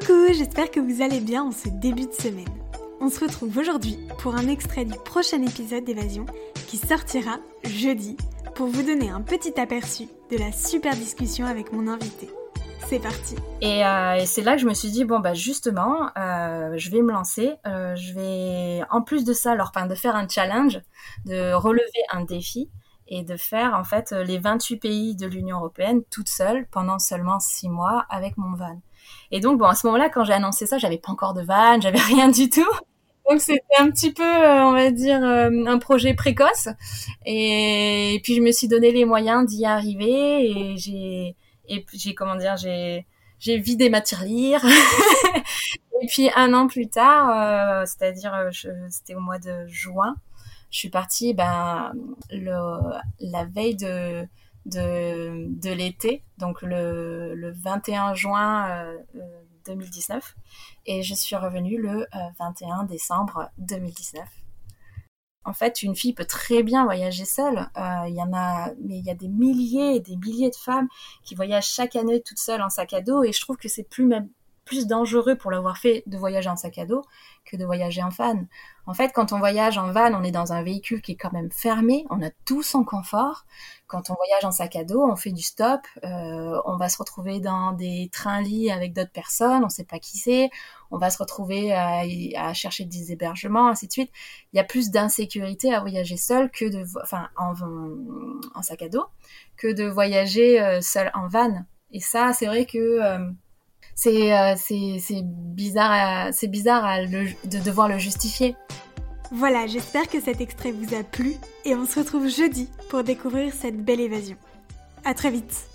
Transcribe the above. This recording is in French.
Coucou, j'espère que vous allez bien en ce début de semaine. On se retrouve aujourd'hui pour un extrait du prochain épisode d'Évasion qui sortira jeudi pour vous donner un petit aperçu de la super discussion avec mon invité. C'est parti. Euh, et, c'est là que je me suis dit bon bah justement, euh, je vais me lancer. Euh, je vais en plus de ça, leur de faire un challenge, de relever un défi et de faire en fait les 28 pays de l'Union européenne toute seule pendant seulement 6 mois avec mon van. Et donc bon à ce moment-là quand j'ai annoncé ça, j'avais pas encore de van, j'avais rien du tout. Donc c'était un petit peu, on va dire, un projet précoce. Et, puis je me suis donné les moyens d'y arriver et j'ai et j'ai comment dire j'ai j'ai vidé ma tirelire et puis un an plus tard euh, c'est-à-dire euh, c'était au mois de juin je suis partie ben la veille de l'été donc le, le 21 juin euh, 2019 euh, et je suis revenue le 21 décembre 2019 en fait, une fille peut très bien voyager seule. Euh, il y en a, mais il y a des milliers et des milliers de femmes qui voyagent chaque année toutes seules en sac à dos, et je trouve que c'est plus même plus dangereux pour l'avoir fait de voyager en sac à dos que de voyager en van. En fait, quand on voyage en van, on est dans un véhicule qui est quand même fermé, on a tout son confort. Quand on voyage en sac à dos, on fait du stop, euh, on va se retrouver dans des trains-lits avec d'autres personnes, on sait pas qui c'est, on va se retrouver à, chercher des hébergements, ainsi de suite. Il y a plus d'insécurité à voyager seul que de, enfin, en, en, sac à dos, que de voyager euh, seul en van. Et ça, c'est vrai que euh, euh, c'est bizarre, de devoir le justifier. Voilà, j'espère que cet extrait vous a plu et on se retrouve jeudi pour découvrir cette belle évasion. À très vite